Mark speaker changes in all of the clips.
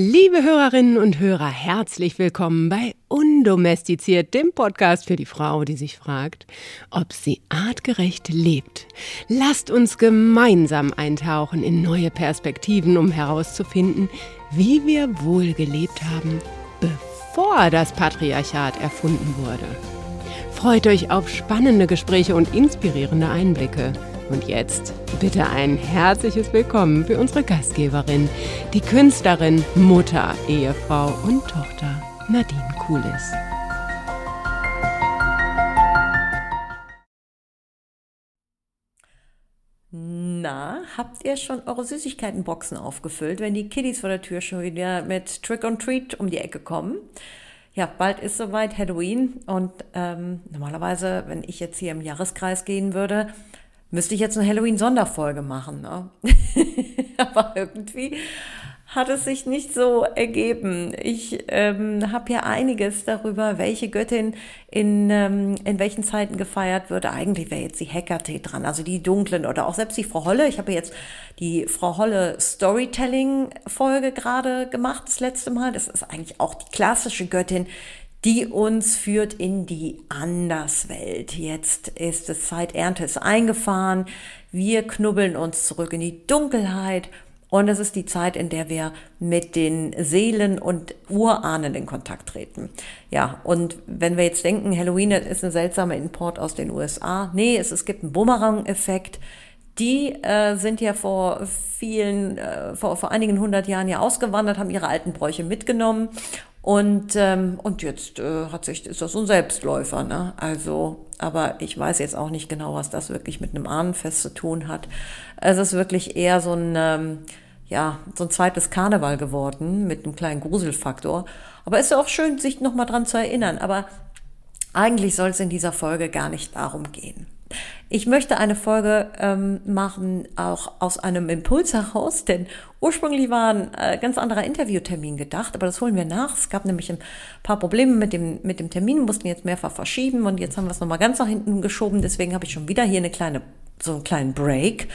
Speaker 1: Liebe Hörerinnen und Hörer, herzlich willkommen bei Undomestiziert, dem Podcast für die Frau, die sich fragt, ob sie artgerecht lebt. Lasst uns gemeinsam eintauchen in neue Perspektiven, um herauszufinden, wie wir wohl gelebt haben, bevor das Patriarchat erfunden wurde. Freut euch auf spannende Gespräche und inspirierende Einblicke. Und jetzt bitte ein herzliches Willkommen für unsere Gastgeberin, die Künstlerin, Mutter, Ehefrau und Tochter Nadine Kulis.
Speaker 2: Na, habt ihr schon eure Süßigkeitenboxen aufgefüllt, wenn die Kiddies vor der Tür schon wieder mit Trick or Treat um die Ecke kommen? Ja, bald ist soweit Halloween und ähm, normalerweise, wenn ich jetzt hier im Jahreskreis gehen würde, Müsste ich jetzt eine Halloween-Sonderfolge machen, ne? Aber irgendwie hat es sich nicht so ergeben. Ich ähm, habe ja einiges darüber, welche Göttin in, ähm, in welchen Zeiten gefeiert wird. Eigentlich wäre jetzt die Hekate dran, also die dunklen oder auch selbst die Frau Holle. Ich habe jetzt die Frau Holle Storytelling-Folge gerade gemacht, das letzte Mal. Das ist eigentlich auch die klassische Göttin, die uns führt in die Anderswelt. Jetzt ist es Zeit, Ernte ist eingefahren. Wir knubbeln uns zurück in die Dunkelheit. Und es ist die Zeit, in der wir mit den Seelen und Urahnen in Kontakt treten. Ja, und wenn wir jetzt denken, Halloween ist ein seltsamer Import aus den USA. Nee, es, es gibt einen Bumerang-Effekt. Die äh, sind ja vor vielen, äh, vor, vor einigen hundert Jahren ja ausgewandert, haben ihre alten Bräuche mitgenommen und, ähm, und jetzt äh, hat sich, ist das so ein Selbstläufer. Ne? Also, aber ich weiß jetzt auch nicht genau, was das wirklich mit einem Ahnenfest zu tun hat. Es ist wirklich eher so ein, ähm, ja, so ein zweites Karneval geworden mit einem kleinen Gruselfaktor. Aber es ist ja auch schön, sich nochmal dran zu erinnern. Aber eigentlich soll es in dieser Folge gar nicht darum gehen. Ich möchte eine Folge ähm, machen, auch aus einem Impuls heraus, denn ursprünglich war ein äh, ganz anderer Interviewtermin gedacht, aber das holen wir nach. Es gab nämlich ein paar Probleme mit dem, mit dem Termin, mussten jetzt mehrfach verschieben und jetzt haben wir es nochmal ganz nach hinten geschoben. Deswegen habe ich schon wieder hier eine kleine, so einen kleinen Break,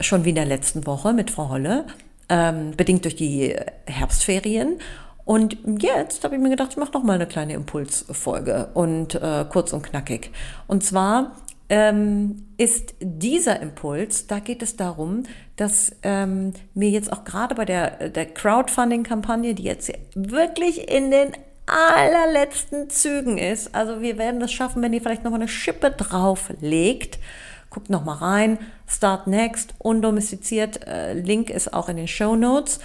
Speaker 2: schon wie in der letzten Woche mit Frau Holle, ähm, bedingt durch die Herbstferien. Und jetzt habe ich mir gedacht, ich mache noch mal eine kleine Impulsfolge und äh, kurz und knackig. Und zwar ähm, ist dieser Impuls, da geht es darum, dass ähm, mir jetzt auch gerade bei der, der Crowdfunding-Kampagne, die jetzt wirklich in den allerletzten Zügen ist, also wir werden es schaffen, wenn ihr vielleicht noch mal eine Schippe drauflegt, guckt noch mal rein, Start Next, undomestiziert, äh, Link ist auch in den Show Notes.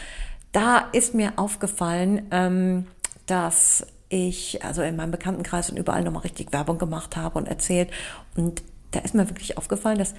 Speaker 2: Da ist mir aufgefallen, ähm, dass ich also in meinem Bekanntenkreis und überall nochmal richtig Werbung gemacht habe und erzählt. Und da ist mir wirklich aufgefallen, dass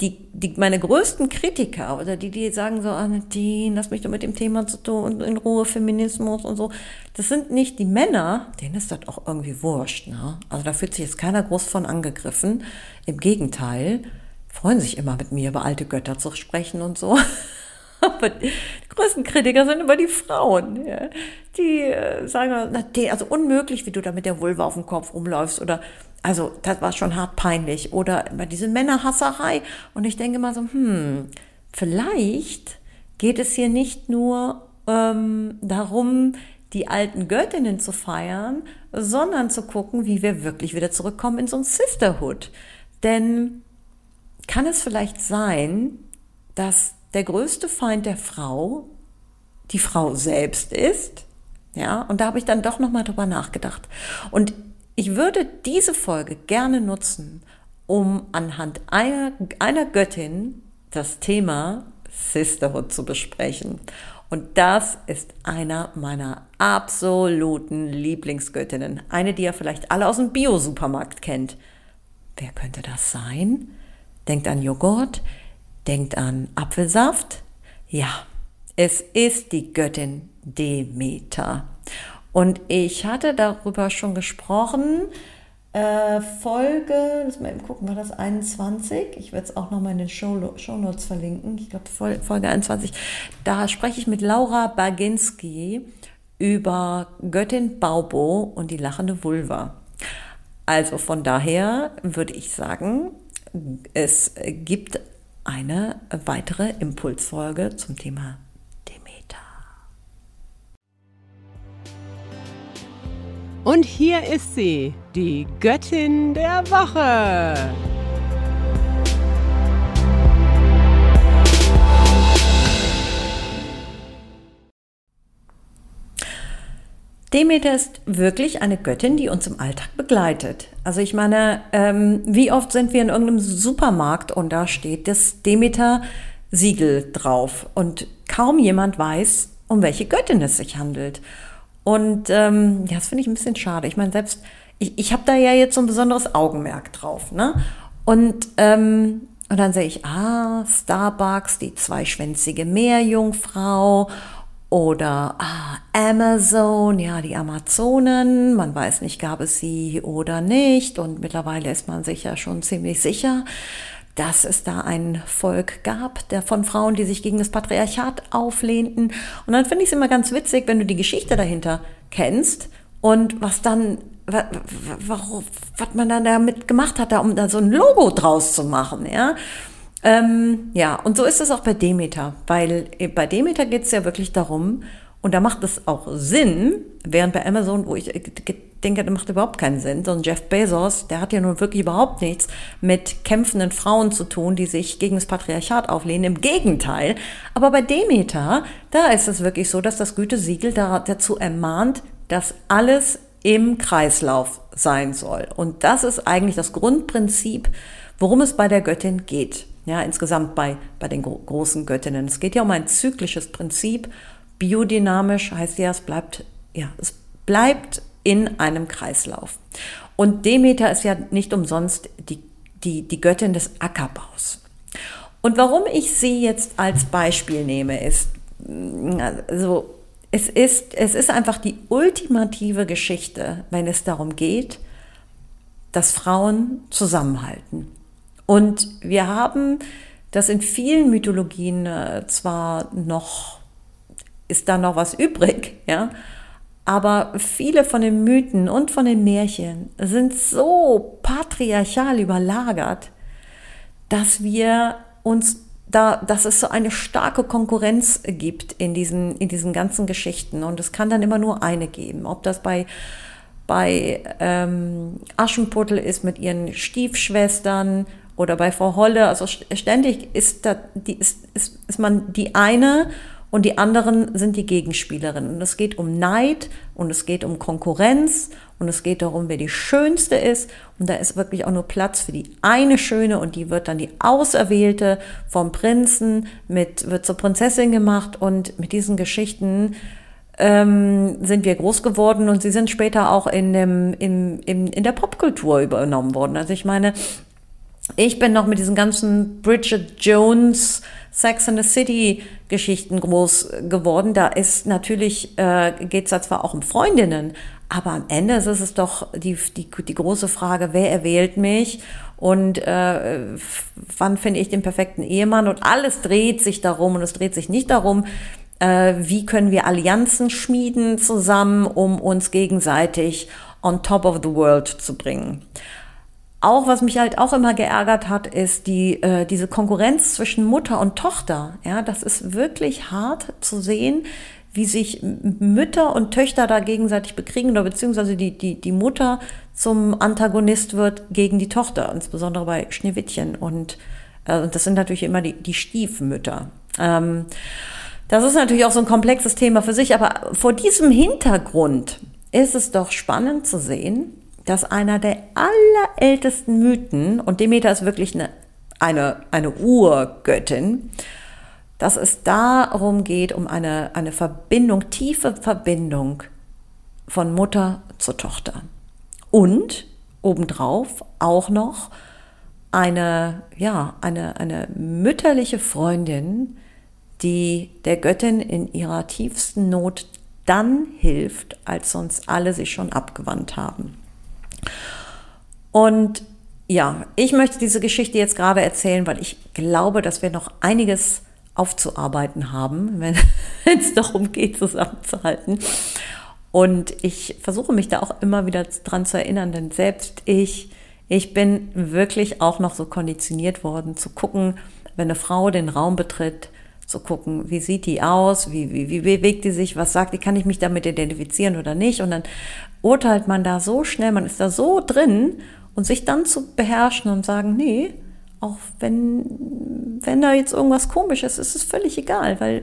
Speaker 2: die, die, meine größten Kritiker oder die, die sagen so, ah, Nadine, lass mich doch mit dem Thema zu tun und in Ruhe Feminismus und so, das sind nicht die Männer, denen ist das auch irgendwie wurscht. Ne? Also da fühlt sich jetzt keiner groß von angegriffen. Im Gegenteil, freuen sich immer mit mir über alte Götter zu sprechen und so. Aber die größten Kritiker sind immer die Frauen. Ja. Die äh, sagen, na, also unmöglich, wie du da mit der Vulva auf dem Kopf rumläufst oder also das war schon hart peinlich. Oder diese Männerhasserei. Und ich denke mal so, hm, vielleicht geht es hier nicht nur ähm, darum, die alten Göttinnen zu feiern, sondern zu gucken, wie wir wirklich wieder zurückkommen in so ein Sisterhood. Denn kann es vielleicht sein, dass der größte Feind der Frau die Frau selbst ist? Ja, und da habe ich dann doch nochmal drüber nachgedacht. Und ich würde diese Folge gerne nutzen, um anhand einer, einer Göttin das Thema Sisterhood zu besprechen. Und das ist einer meiner absoluten Lieblingsgöttinnen. Eine, die ihr vielleicht alle aus dem Bio-Supermarkt kennt. Wer könnte das sein? Denkt an Joghurt, denkt an Apfelsaft. Ja, es ist die Göttin Demeter. Und ich hatte darüber schon gesprochen. Äh, Folge, lass mal eben gucken, war das 21? Ich werde es auch nochmal in den Show, Show Notes verlinken. Ich glaube, Folge 21. Da spreche ich mit Laura Baginski über Göttin Baubo und die lachende Vulva. Also von daher würde ich sagen, es gibt eine weitere Impulsfolge zum Thema
Speaker 1: Und hier ist sie, die Göttin der Woche.
Speaker 2: Demeter ist wirklich eine Göttin, die uns im Alltag begleitet. Also ich meine, ähm, wie oft sind wir in irgendeinem Supermarkt und da steht das Demeter-Siegel drauf und kaum jemand weiß, um welche Göttin es sich handelt. Und ähm, ja, das finde ich ein bisschen schade. Ich meine, selbst ich, ich habe da ja jetzt so ein besonderes Augenmerk drauf. Ne? Und, ähm, und dann sehe ich, ah, Starbucks, die zweischwänzige Meerjungfrau oder ah, Amazon, ja, die Amazonen, man weiß nicht, gab es sie oder nicht. Und mittlerweile ist man sich ja schon ziemlich sicher, dass es da ein Volk gab, der von Frauen, die sich gegen das Patriarchat auflehnten. Und dann finde ich es immer ganz witzig, wenn du die Geschichte dahinter kennst und was dann, warum, was man dann damit gemacht hat, da, um da so ein Logo draus zu machen, ja. Ähm, ja, und so ist es auch bei Demeter, weil äh, bei Demeter geht es ja wirklich darum, und da macht es auch Sinn, während bei Amazon, wo ich äh, denke, das macht überhaupt keinen Sinn, so ein Jeff Bezos, der hat ja nun wirklich überhaupt nichts mit kämpfenden Frauen zu tun, die sich gegen das Patriarchat auflehnen. Im Gegenteil. Aber bei Demeter, da ist es wirklich so, dass das Gütesiegel dazu ermahnt, dass alles im Kreislauf sein soll. Und das ist eigentlich das Grundprinzip, worum es bei der Göttin geht. Ja, insgesamt bei, bei den großen Göttinnen. Es geht ja um ein zyklisches Prinzip. Biodynamisch heißt ja, es bleibt, ja, es bleibt in einem Kreislauf. Und Demeter ist ja nicht umsonst die, die, die Göttin des Ackerbaus. Und warum ich sie jetzt als Beispiel nehme, ist, also, es ist, es ist einfach die ultimative Geschichte, wenn es darum geht, dass Frauen zusammenhalten. Und wir haben das in vielen Mythologien äh, zwar noch, ist da noch was übrig, ja, aber viele von den Mythen und von den Märchen sind so patriarchal überlagert, dass wir uns da, dass es so eine starke Konkurrenz gibt in diesen, in diesen ganzen Geschichten. Und es kann dann immer nur eine geben. Ob das bei bei ähm, Aschenputtel ist mit ihren Stiefschwestern oder bei Frau Holle, also ständig ist, da, die, ist, ist, ist man die eine und die anderen sind die Gegenspielerinnen. Und es geht um Neid und es geht um Konkurrenz und es geht darum, wer die Schönste ist. Und da ist wirklich auch nur Platz für die eine Schöne und die wird dann die Auserwählte vom Prinzen mit, wird zur Prinzessin gemacht und mit diesen Geschichten ähm, sind wir groß geworden und sie sind später auch in, dem, in, in, in der Popkultur übernommen worden. Also ich meine, ich bin noch mit diesen ganzen Bridget Jones, Sex and the City Geschichten groß geworden. Da ist natürlich, äh, geht es da zwar auch um Freundinnen, aber am Ende ist es doch die, die, die große Frage, wer erwählt mich und äh, wann finde ich den perfekten Ehemann und alles dreht sich darum und es dreht sich nicht darum, äh, wie können wir Allianzen schmieden zusammen, um uns gegenseitig on top of the world zu bringen. Auch was mich halt auch immer geärgert hat, ist die äh, diese Konkurrenz zwischen Mutter und Tochter. Ja, das ist wirklich hart zu sehen, wie sich Mütter und Töchter da gegenseitig bekriegen oder beziehungsweise die die die Mutter zum Antagonist wird gegen die Tochter, insbesondere bei Schneewittchen und äh, das sind natürlich immer die die Stiefmütter. Ähm, das ist natürlich auch so ein komplexes Thema für sich, aber vor diesem Hintergrund ist es doch spannend zu sehen, dass einer der allerältesten Mythen, und Demeter ist wirklich eine, eine, eine Urgöttin, dass es darum geht, um eine, eine Verbindung, tiefe Verbindung von Mutter zur Tochter. Und obendrauf auch noch eine, ja, eine, eine mütterliche Freundin, die der Göttin in ihrer tiefsten Not dann hilft, als sonst alle sich schon abgewandt haben. Und ja, ich möchte diese Geschichte jetzt gerade erzählen, weil ich glaube, dass wir noch einiges aufzuarbeiten haben, wenn es darum geht, zusammenzuhalten. Und ich versuche mich da auch immer wieder dran zu erinnern, denn selbst ich, ich bin wirklich auch noch so konditioniert worden, zu gucken, wenn eine Frau den Raum betritt, zu gucken, wie sieht die aus, wie, wie, wie bewegt die sich, was sagt die, kann ich mich damit identifizieren oder nicht. Und dann urteilt man da so schnell, man ist da so drin und sich dann zu beherrschen und sagen, nee, auch wenn, wenn da jetzt irgendwas komisch ist, ist es völlig egal, weil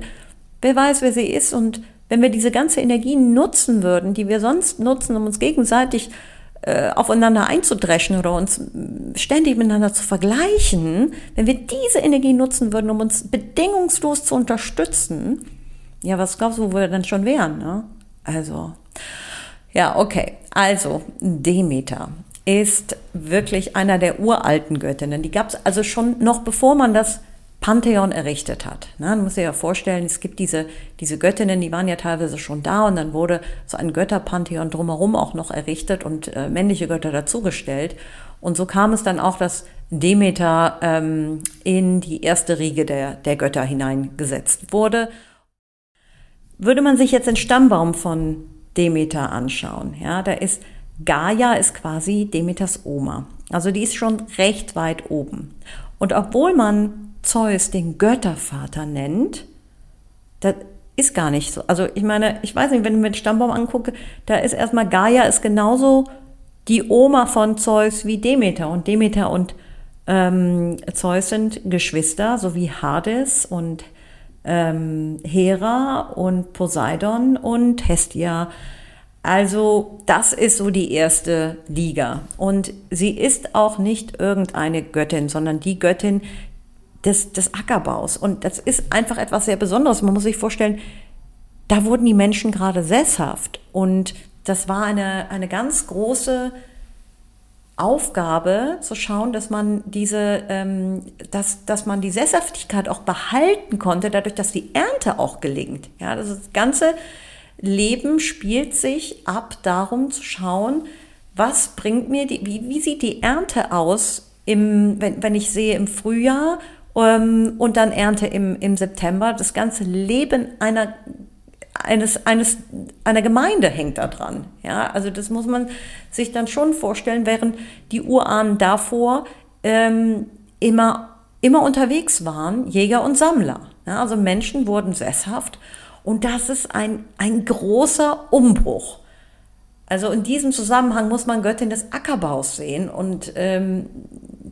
Speaker 2: wer weiß, wer sie ist und wenn wir diese ganze Energie nutzen würden, die wir sonst nutzen, um uns gegenseitig äh, aufeinander einzudreschen oder uns ständig miteinander zu vergleichen, wenn wir diese Energie nutzen würden, um uns bedingungslos zu unterstützen, ja, was glaubst du, wo wir dann schon wären? Ne? Also, ja, okay. Also, Demeter ist wirklich einer der uralten Göttinnen. Die gab es also schon noch bevor man das Pantheon errichtet hat. Ne? Man muss sich ja vorstellen, es gibt diese, diese Göttinnen, die waren ja teilweise schon da und dann wurde so ein Götterpantheon drumherum auch noch errichtet und äh, männliche Götter dazugestellt. Und so kam es dann auch, dass Demeter ähm, in die erste Riege der, der Götter hineingesetzt wurde. Würde man sich jetzt den Stammbaum von Demeter anschauen, ja, da ist Gaia ist quasi Demeters Oma. Also die ist schon recht weit oben. Und obwohl man Zeus den Göttervater nennt, das ist gar nicht so. Also ich meine, ich weiß nicht, wenn ich mir den Stammbaum angucke, da ist erstmal Gaia ist genauso die Oma von Zeus wie Demeter. Und Demeter und ähm, Zeus sind Geschwister, so wie Hades und ähm, Hera und Poseidon und Hestia. Also das ist so die erste Liga. Und sie ist auch nicht irgendeine Göttin, sondern die Göttin, des, des Ackerbaus. Und das ist einfach etwas sehr Besonderes. Man muss sich vorstellen, da wurden die Menschen gerade sesshaft. Und das war eine, eine ganz große Aufgabe, zu schauen, dass man diese, ähm, dass, dass man die Sesshaftigkeit auch behalten konnte, dadurch, dass die Ernte auch gelingt. Ja, das, das ganze Leben spielt sich ab darum zu schauen, was bringt mir die, wie, wie sieht die Ernte aus im, wenn, wenn ich sehe im Frühjahr und dann Ernte im, im September. Das ganze Leben einer eines, eines, einer Gemeinde hängt da dran. Ja, also das muss man sich dann schon vorstellen, während die Urahnen davor ähm, immer, immer unterwegs waren, Jäger und Sammler. Ja, also Menschen wurden sesshaft und das ist ein, ein großer Umbruch. Also in diesem Zusammenhang muss man Göttin des Ackerbaus sehen und ähm,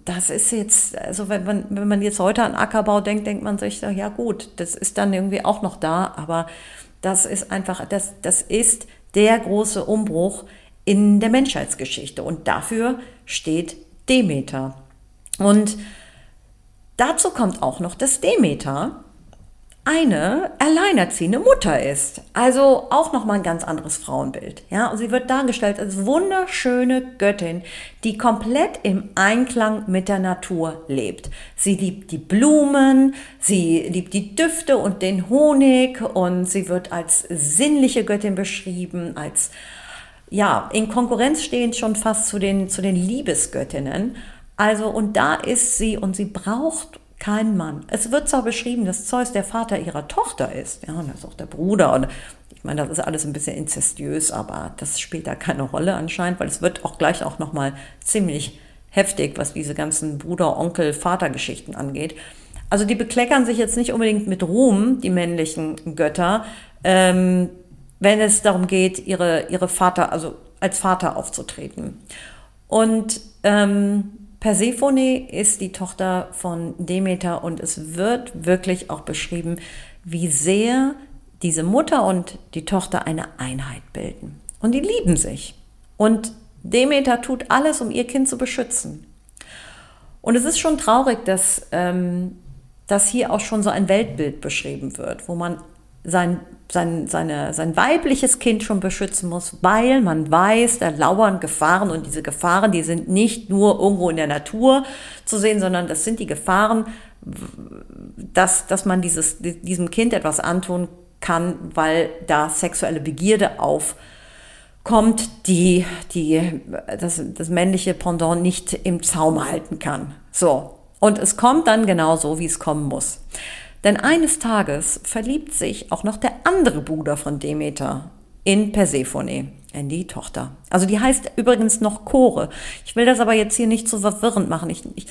Speaker 2: das ist jetzt, also wenn man, wenn man jetzt heute an Ackerbau denkt, denkt man sich, ja gut, das ist dann irgendwie auch noch da, aber das ist einfach, das, das ist der große Umbruch in der Menschheitsgeschichte und dafür steht Demeter. Und dazu kommt auch noch, dass Demeter eine alleinerziehende Mutter ist. Also auch nochmal ein ganz anderes Frauenbild. Ja, und sie wird dargestellt als wunderschöne Göttin, die komplett im Einklang mit der Natur lebt. Sie liebt die Blumen, sie liebt die Düfte und den Honig und sie wird als sinnliche Göttin beschrieben, als ja, in Konkurrenz stehend schon fast zu den, zu den Liebesgöttinnen. Also, und da ist sie und sie braucht kein Mann. Es wird zwar beschrieben, dass Zeus der Vater ihrer Tochter ist, ja, und das ist auch der Bruder und ich meine, das ist alles ein bisschen inzestiös, aber das spielt da keine Rolle anscheinend, weil es wird auch gleich auch nochmal ziemlich heftig, was diese ganzen Bruder, Onkel, Vatergeschichten angeht. Also die bekleckern sich jetzt nicht unbedingt mit Ruhm, die männlichen Götter, ähm, wenn es darum geht, ihre, ihre Vater, also als Vater aufzutreten. Und ähm, Persephone ist die Tochter von Demeter und es wird wirklich auch beschrieben, wie sehr diese Mutter und die Tochter eine Einheit bilden. Und die lieben sich. Und Demeter tut alles, um ihr Kind zu beschützen. Und es ist schon traurig, dass, ähm, dass hier auch schon so ein Weltbild beschrieben wird, wo man sein sein, seine, sein weibliches Kind schon beschützen muss, weil man weiß, da lauern Gefahren und diese Gefahren, die sind nicht nur irgendwo in der Natur zu sehen, sondern das sind die Gefahren, dass, dass man dieses, diesem Kind etwas antun kann, weil da sexuelle Begierde aufkommt, die, die das, das männliche Pendant nicht im Zaum halten kann. So. Und es kommt dann genau so, wie es kommen muss. Denn eines Tages verliebt sich auch noch der andere Bruder von Demeter in Persephone, in die Tochter. Also die heißt übrigens noch Chore. Ich will das aber jetzt hier nicht so verwirrend machen. Ich, ich,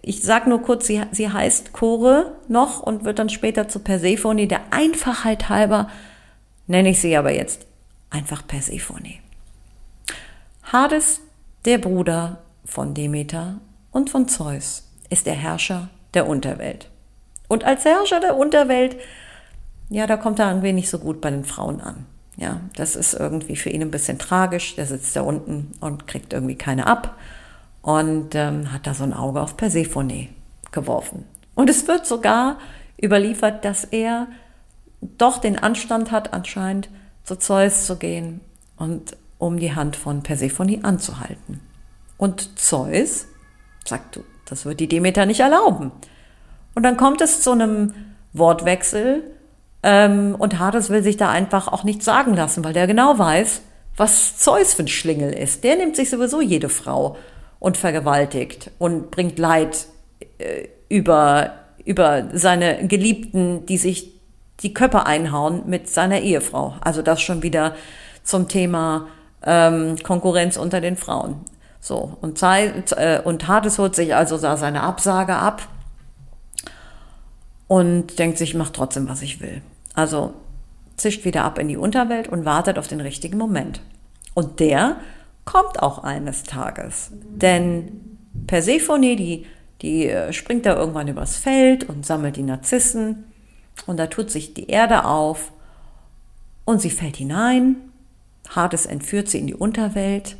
Speaker 2: ich sage nur kurz, sie, sie heißt Chore noch und wird dann später zu Persephone. Der Einfachheit halber nenne ich sie aber jetzt einfach Persephone. Hades, der Bruder von Demeter und von Zeus, ist der Herrscher der Unterwelt. Und als Herrscher der Unterwelt, ja, da kommt er ein wenig so gut bei den Frauen an. Ja, das ist irgendwie für ihn ein bisschen tragisch. Der sitzt da unten und kriegt irgendwie keine ab und ähm, hat da so ein Auge auf Persephone geworfen. Und es wird sogar überliefert, dass er doch den Anstand hat, anscheinend zu Zeus zu gehen und um die Hand von Persephone anzuhalten. Und Zeus sagt, das wird die Demeter nicht erlauben. Und dann kommt es zu einem Wortwechsel ähm, und Hades will sich da einfach auch nichts sagen lassen, weil der genau weiß, was Zeus für ein Schlingel ist. Der nimmt sich sowieso jede Frau und vergewaltigt und bringt Leid äh, über, über seine Geliebten, die sich die Köpfe einhauen mit seiner Ehefrau. Also das schon wieder zum Thema ähm, Konkurrenz unter den Frauen. So, und, Zeit, äh, und Hades holt sich also da seine Absage ab und denkt sich, ich mach trotzdem, was ich will. Also zischt wieder ab in die Unterwelt und wartet auf den richtigen Moment. Und der kommt auch eines Tages. Denn Persephone, die, die äh, springt da irgendwann übers Feld und sammelt die Narzissen. Und da tut sich die Erde auf und sie fällt hinein. Hades entführt sie in die Unterwelt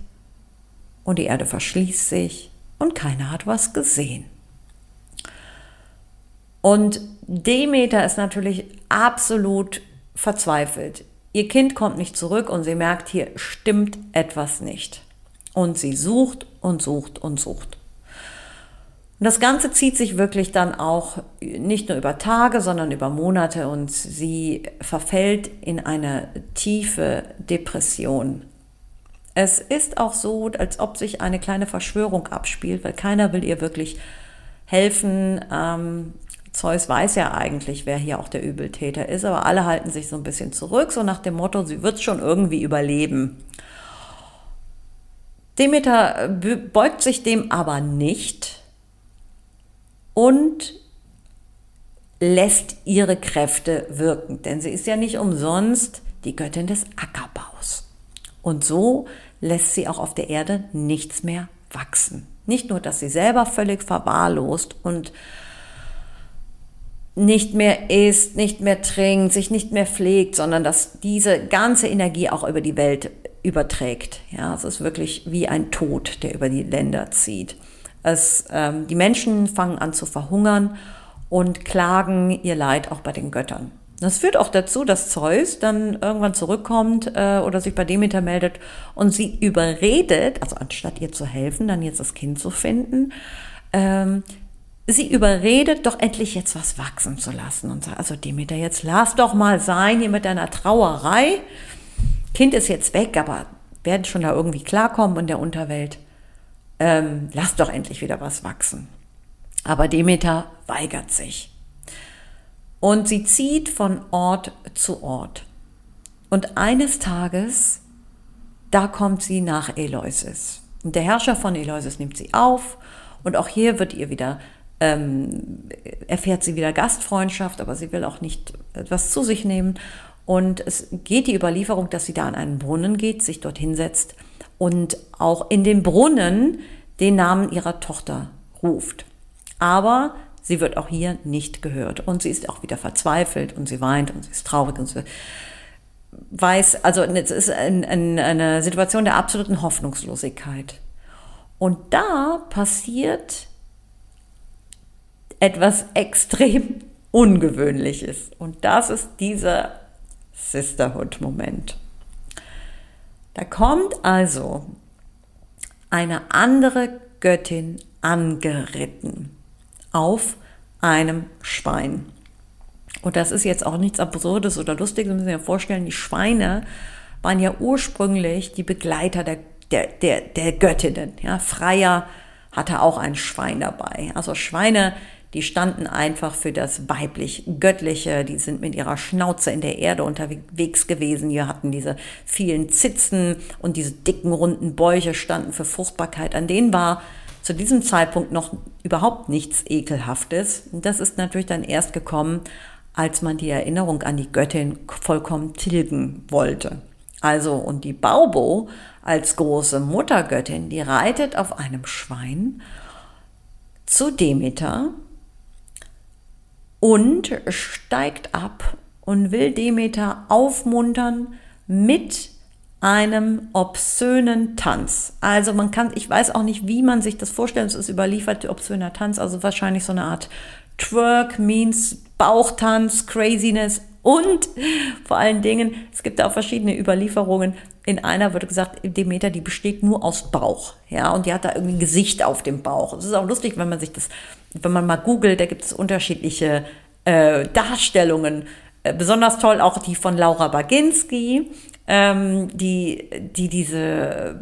Speaker 2: und die Erde verschließt sich und keiner hat was gesehen. Und Demeter ist natürlich absolut verzweifelt. Ihr Kind kommt nicht zurück und sie merkt, hier stimmt etwas nicht. Und sie sucht und sucht und sucht. Und das Ganze zieht sich wirklich dann auch nicht nur über Tage, sondern über Monate und sie verfällt in eine tiefe Depression. Es ist auch so, als ob sich eine kleine Verschwörung abspielt, weil keiner will ihr wirklich helfen. Ähm, Zeus weiß ja eigentlich, wer hier auch der Übeltäter ist, aber alle halten sich so ein bisschen zurück, so nach dem Motto, sie wird schon irgendwie überleben. Demeter beugt sich dem aber nicht und lässt ihre Kräfte wirken, denn sie ist ja nicht umsonst die Göttin des Ackerbaus. Und so lässt sie auch auf der Erde nichts mehr wachsen. Nicht nur, dass sie selber völlig verwahrlost und nicht mehr isst, nicht mehr trinkt, sich nicht mehr pflegt, sondern dass diese ganze Energie auch über die Welt überträgt. Ja, es ist wirklich wie ein Tod, der über die Länder zieht. Es, ähm, die Menschen fangen an zu verhungern und klagen ihr Leid auch bei den Göttern. Das führt auch dazu, dass Zeus dann irgendwann zurückkommt äh, oder sich bei Demeter meldet und sie überredet, also anstatt ihr zu helfen, dann jetzt das Kind zu finden, ähm, sie überredet, doch endlich jetzt was wachsen zu lassen und sagt, also Demeter, jetzt lass doch mal sein hier mit deiner Trauerei. Kind ist jetzt weg, aber werden schon da irgendwie klarkommen in der Unterwelt. Ähm, lass doch endlich wieder was wachsen. Aber Demeter weigert sich. Und sie zieht von Ort zu Ort. Und eines Tages, da kommt sie nach Eleusis. Und der Herrscher von Eleusis nimmt sie auf. Und auch hier wird ihr wieder ähm, erfährt sie wieder Gastfreundschaft, aber sie will auch nicht etwas zu sich nehmen. Und es geht die Überlieferung, dass sie da an einen Brunnen geht, sich dort hinsetzt und auch in den Brunnen den Namen ihrer Tochter ruft. Aber sie wird auch hier nicht gehört. Und sie ist auch wieder verzweifelt und sie weint und sie ist traurig und sie weiß, also es ist ein, ein, eine Situation der absoluten Hoffnungslosigkeit. Und da passiert etwas extrem Ungewöhnliches. Und das ist dieser Sisterhood-Moment. Da kommt also eine andere Göttin angeritten auf einem Schwein. Und das ist jetzt auch nichts Absurdes oder Lustiges, Sie müssen sich ja vorstellen, die Schweine waren ja ursprünglich die Begleiter der, der, der, der Göttinnen. Ja, Freier hatte auch ein Schwein dabei. Also Schweine die standen einfach für das weiblich-göttliche, die sind mit ihrer Schnauze in der Erde unterwegs gewesen, die hatten diese vielen Zitzen und diese dicken, runden Bäuche standen für Fruchtbarkeit. An denen war zu diesem Zeitpunkt noch überhaupt nichts Ekelhaftes. Das ist natürlich dann erst gekommen, als man die Erinnerung an die Göttin vollkommen tilgen wollte. Also, und die Baubo als große Muttergöttin, die reitet auf einem Schwein zu Demeter und steigt ab und will Demeter aufmuntern mit einem obszönen Tanz. Also man kann, ich weiß auch nicht, wie man sich das vorstellt, es ist überliefert, obszöner Tanz, also wahrscheinlich so eine Art Twerk means Bauchtanz, Craziness und vor allen Dingen, es gibt auch verschiedene Überlieferungen. In einer wird gesagt, Demeter, die besteht nur aus Bauch. Ja, und die hat da irgendwie ein Gesicht auf dem Bauch. Es ist auch lustig, wenn man sich das, wenn man mal googelt, da gibt es unterschiedliche äh, Darstellungen. Äh, besonders toll auch die von Laura Baginski, ähm, die, die diese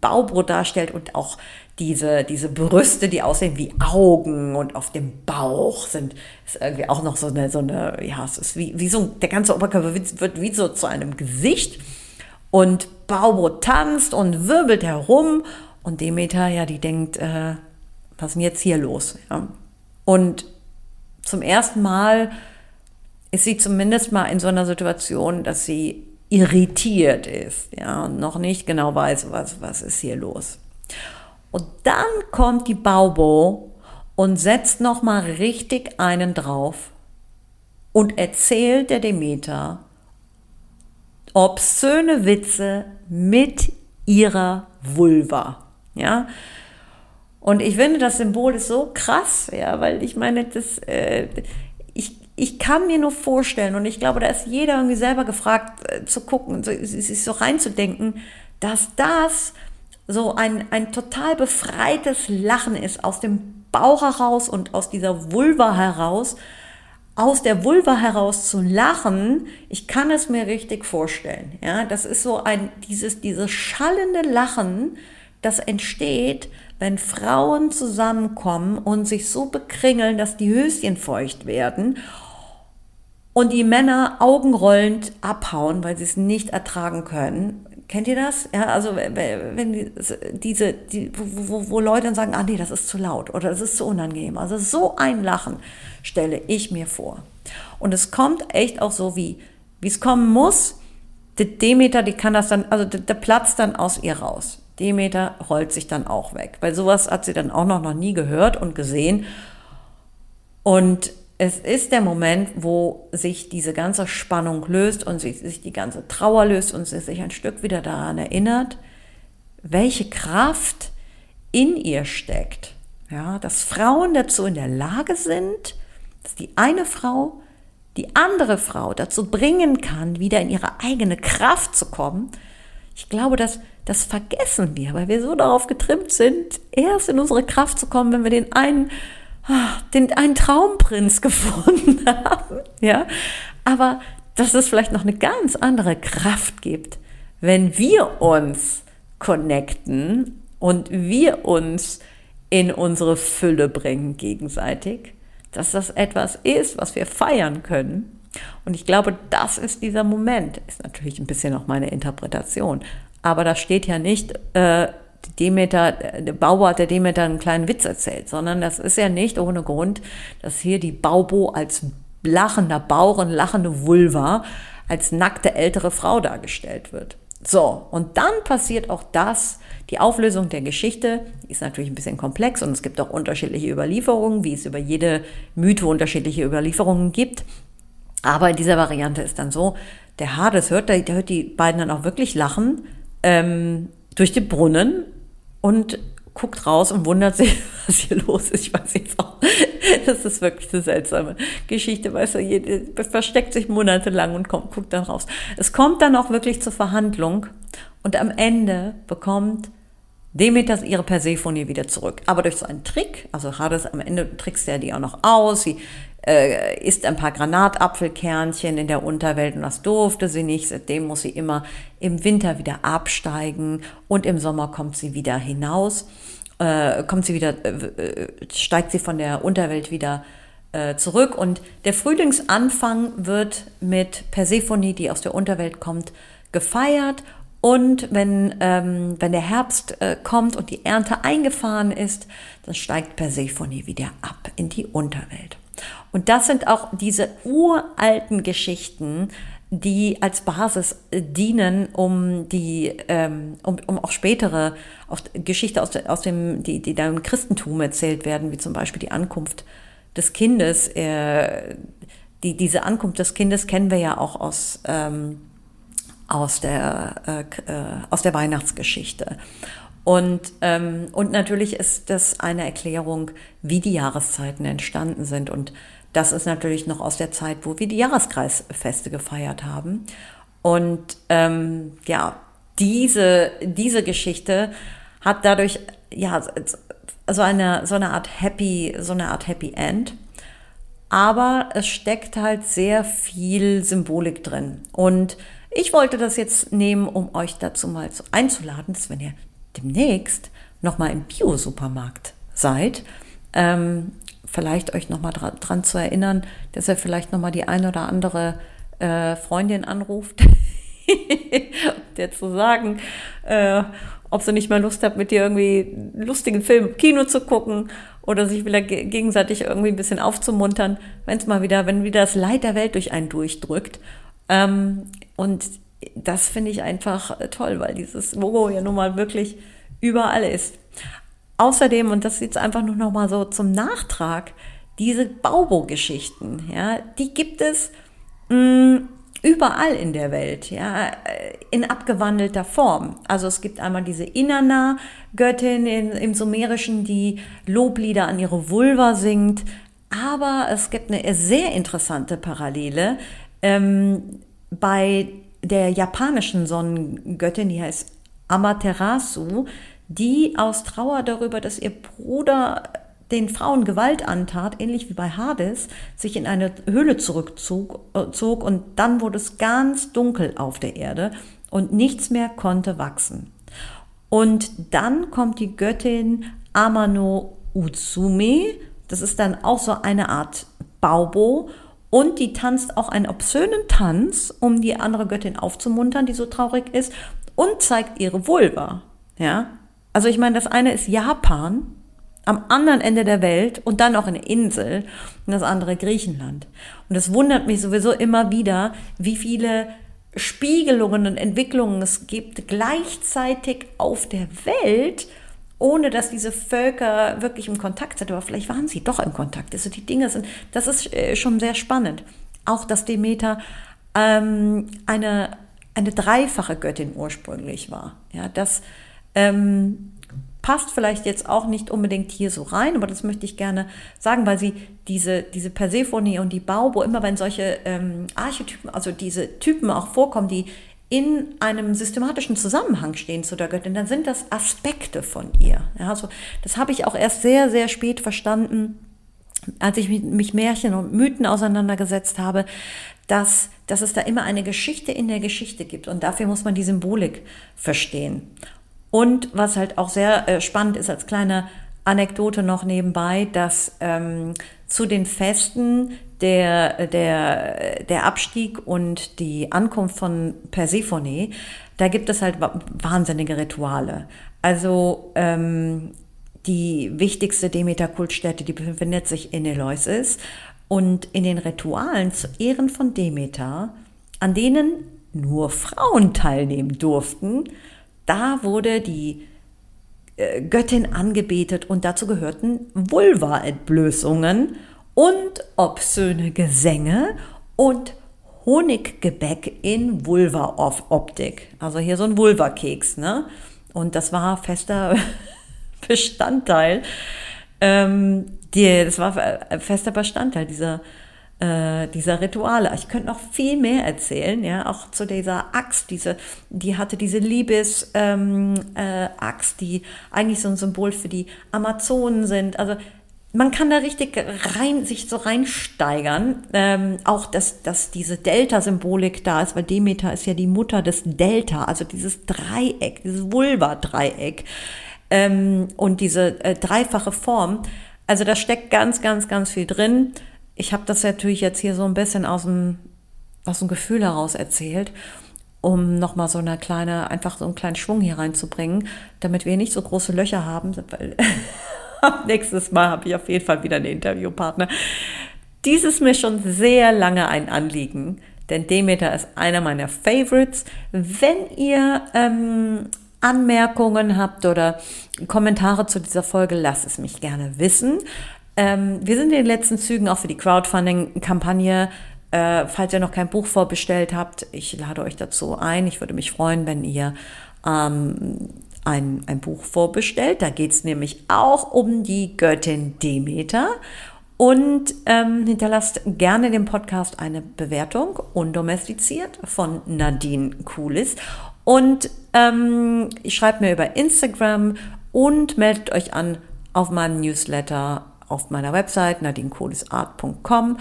Speaker 2: Baubrot darstellt und auch diese, diese Brüste, die aussehen wie Augen und auf dem Bauch sind, ist irgendwie auch noch so eine, so eine, ja, es ist wie, wie so, der ganze Oberkörper wird, wird wie so zu einem Gesicht. Und Baubrot tanzt und wirbelt herum. Und Demeter, ja, die denkt, äh, was ist denn jetzt hier los? Ja? Und zum ersten Mal ist sie zumindest mal in so einer Situation, dass sie irritiert ist, ja, und noch nicht genau weiß, was, was ist hier los. Und dann kommt die Baubo und setzt noch mal richtig einen drauf und erzählt der Demeter obszöne Witze mit ihrer Vulva, ja. Und ich finde, das Symbol ist so krass, ja, weil ich meine, das, äh, ich, ich kann mir nur vorstellen, und ich glaube, da ist jeder irgendwie selber gefragt, äh, zu gucken, so, sich so reinzudenken, dass das so ein, ein total befreites Lachen ist aus dem Bauch heraus und aus dieser Vulva heraus, aus der Vulva heraus zu lachen, ich kann es mir richtig vorstellen. Ja, das ist so ein, dieses, dieses schallende Lachen, das entsteht, wenn Frauen zusammenkommen und sich so bekringeln, dass die Höschen feucht werden und die Männer augenrollend abhauen, weil sie es nicht ertragen können. Kennt ihr das? Ja, also wenn diese, die, wo, wo Leute dann sagen, ah nee, das ist zu laut oder das ist zu unangenehm. Also so ein Lachen stelle ich mir vor. Und es kommt echt auch so, wie es kommen muss. Die Demeter, die kann das dann, also der, der platzt dann aus ihr raus. Demeter rollt sich dann auch weg. Weil sowas hat sie dann auch noch, noch nie gehört und gesehen. Und es ist der Moment, wo sich diese ganze Spannung löst und sich, sich die ganze Trauer löst und sie sich ein Stück wieder daran erinnert, welche Kraft in ihr steckt. Ja, dass Frauen dazu in der Lage sind, dass die eine Frau die andere Frau dazu bringen kann, wieder in ihre eigene Kraft zu kommen. Ich glaube, dass das vergessen wir, weil wir so darauf getrimmt sind, erst in unsere Kraft zu kommen, wenn wir den einen, ah, den einen Traumprinz gefunden haben, ja. Aber dass es vielleicht noch eine ganz andere Kraft gibt, wenn wir uns connecten und wir uns in unsere Fülle bringen gegenseitig, dass das etwas ist, was wir feiern können. Und ich glaube, das ist dieser Moment. Ist natürlich ein bisschen noch meine Interpretation. Aber da steht ja nicht, äh, Demeter, der Baubo hat der Demeter einen kleinen Witz erzählt, sondern das ist ja nicht ohne Grund, dass hier die Baubo als lachender Bauch lachende Vulva als nackte ältere Frau dargestellt wird. So, und dann passiert auch das, die Auflösung der Geschichte ist natürlich ein bisschen komplex und es gibt auch unterschiedliche Überlieferungen, wie es über jede Mythe unterschiedliche Überlieferungen gibt. Aber in dieser Variante ist dann so, der Hades hört, der, hört die beiden dann auch wirklich lachen, ähm, durch den Brunnen und guckt raus und wundert sich, was hier los ist. Ich weiß jetzt auch, das ist wirklich eine seltsame Geschichte, weißt du, jede, versteckt sich monatelang und kommt, guckt dann raus. Es kommt dann auch wirklich zur Verhandlung und am Ende bekommt Demeter ihre Persephone wieder zurück. Aber durch so einen Trick, also Hades am Ende trickst er die auch noch aus, sie äh, isst ein paar Granatapfelkernchen in der Unterwelt und das durfte sie nicht. Seitdem muss sie immer im Winter wieder absteigen und im Sommer kommt sie wieder hinaus, äh, kommt sie wieder, äh, äh steigt sie von der Unterwelt wieder äh, zurück und der Frühlingsanfang wird mit Persephone, die aus der Unterwelt kommt, gefeiert Und wenn, ähm, wenn der Herbst äh, kommt und die Ernte eingefahren ist, dann steigt Persephone wieder ab in die Unterwelt. Und das sind auch diese uralten Geschichten, die als Basis äh, dienen, um die, ähm, um, um auch spätere auch Geschichte aus, aus dem, die, die da im Christentum erzählt werden, wie zum Beispiel die Ankunft des Kindes. Äh, die, diese Ankunft des Kindes kennen wir ja auch aus, ähm, aus, der, äh, äh aus der Weihnachtsgeschichte. Und, ähm, und natürlich ist das eine Erklärung, wie die Jahreszeiten entstanden sind. Und das ist natürlich noch aus der Zeit, wo wir die Jahreskreisfeste gefeiert haben. Und ähm, ja, diese, diese Geschichte hat dadurch ja so eine, so eine Art Happy, so eine Art Happy End. Aber es steckt halt sehr viel Symbolik drin. Und ich wollte das jetzt nehmen, um euch dazu mal einzuladen, dass wenn ihr demnächst nochmal im Bio-Supermarkt seid, ähm, vielleicht euch nochmal dran, dran zu erinnern, dass er vielleicht nochmal die eine oder andere äh, Freundin anruft, der zu sagen, äh, ob sie nicht mal Lust hat, mit dir irgendwie einen lustigen Film im Kino zu gucken oder sich wieder gegenseitig irgendwie ein bisschen aufzumuntern, wenn es mal wieder, wenn wieder das Leid der Welt durch einen durchdrückt. Ähm, und das finde ich einfach toll, weil dieses Logo ja nun mal wirklich überall ist. Außerdem, und das jetzt einfach nur noch mal so zum Nachtrag, diese Baubo-Geschichten, ja, die gibt es mh, mm, überall in der Welt, ja, in abgewandelter Form. Also es gibt einmal diese Inanna-Göttin im Sumerischen, die Loblieder an ihre Vulva singt, aber es gibt eine sehr interessante Parallele ähm, bei der japanischen Sonnengöttin, die heißt Amaterasu, die aus Trauer darüber, dass ihr Bruder den Frauen Gewalt antat, ähnlich wie bei Hades, sich in eine Höhle zurückzog äh, und dann wurde es ganz dunkel auf der Erde und nichts mehr konnte wachsen. Und dann kommt die Göttin Amano Utsume, das ist dann auch so eine Art Baubo, und die tanzt auch einen obszönen Tanz, um die andere Göttin aufzumuntern, die so traurig ist, und zeigt ihre Vulva. Ja, also ich meine, das eine ist Japan am anderen Ende der Welt und dann auch eine Insel und das andere Griechenland. Und es wundert mich sowieso immer wieder, wie viele Spiegelungen und Entwicklungen es gibt gleichzeitig auf der Welt, ohne dass diese Völker wirklich im Kontakt sind. Aber vielleicht waren sie doch im Kontakt. Also die Dinge sind, das ist äh, schon sehr spannend. Auch, dass Demeter ähm, eine, eine dreifache Göttin ursprünglich war. Ja, das ähm, passt vielleicht jetzt auch nicht unbedingt hier so rein, aber das möchte ich gerne sagen, weil sie diese, diese Persephone und die Baubo, immer wenn solche ähm, Archetypen, also diese Typen auch vorkommen, die in einem systematischen Zusammenhang stehen zu der Göttin, dann sind das Aspekte von ihr. Ja, also das habe ich auch erst sehr, sehr spät verstanden, als ich mich Märchen und Mythen auseinandergesetzt habe, dass, dass es da immer eine Geschichte in der Geschichte gibt. Und dafür muss man die Symbolik verstehen. Und was halt auch sehr äh, spannend ist als kleine Anekdote noch nebenbei, dass ähm, zu den Festen der, der, der Abstieg und die Ankunft von Persephone, da gibt es halt wahnsinnige Rituale. Also ähm, die wichtigste Demeter-Kultstätte, die befindet sich in Eleusis. Und in den Ritualen zu Ehren von Demeter, an denen nur Frauen teilnehmen durften, da wurde die äh, Göttin angebetet und dazu gehörten Vulva-Entblößungen und obszöne Gesänge und Honiggebäck in Vulva-Optik. Also hier so ein Vulva-Keks, ne? Und das war fester Bestandteil. Ähm, die, das war fester Bestandteil dieser äh, dieser Rituale. Ich könnte noch viel mehr erzählen, ja, auch zu dieser Axt, diese, die hatte diese Liebesaxt, ähm, äh, die eigentlich so ein Symbol für die Amazonen sind. Also man kann da richtig rein, sich so reinsteigern. Ähm, auch, dass, dass diese Delta-Symbolik da ist, weil Demeter ist ja die Mutter des Delta, also dieses Dreieck, dieses Vulva-Dreieck ähm, und diese äh, dreifache Form. Also da steckt ganz, ganz, ganz viel drin ich habe das natürlich jetzt hier so ein bisschen aus dem, aus dem Gefühl heraus erzählt. um nochmal so eine kleine, einfach so einen kleinen Schwung hier reinzubringen, damit wir nicht so große Löcher haben, weil nächstes Mal habe ich auf jeden Fall wieder einen Interviewpartner. Dies ist mir schon sehr lange ein Anliegen, denn Demeter ist einer meiner Favorites. Wenn ihr ähm, Anmerkungen habt oder Kommentare zu dieser Folge, lasst es mich gerne wissen. Ähm, wir sind in den letzten Zügen auch für die Crowdfunding-Kampagne. Äh, falls ihr noch kein Buch vorbestellt habt, ich lade euch dazu ein. Ich würde mich freuen, wenn ihr ähm, ein, ein Buch vorbestellt. Da geht es nämlich auch um die Göttin Demeter. Und ähm, hinterlasst gerne dem Podcast eine Bewertung, undomestiziert, von Nadine Kulis. Und ähm, schreibt mir über Instagram und meldet euch an auf meinem Newsletter auf meiner Website nadinekulisart.com.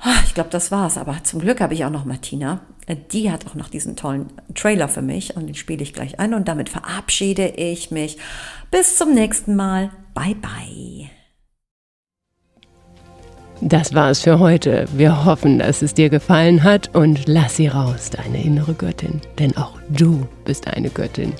Speaker 2: Ah, ich glaube, das war's. Aber zum Glück habe ich auch noch Martina. Die hat auch noch diesen tollen Trailer für mich und den spiele ich gleich ein. Und damit verabschiede ich mich. Bis zum nächsten Mal. Bye bye.
Speaker 1: Das war es für heute. Wir hoffen, dass es dir gefallen hat und lass sie raus, deine innere Göttin. Denn auch du bist eine Göttin.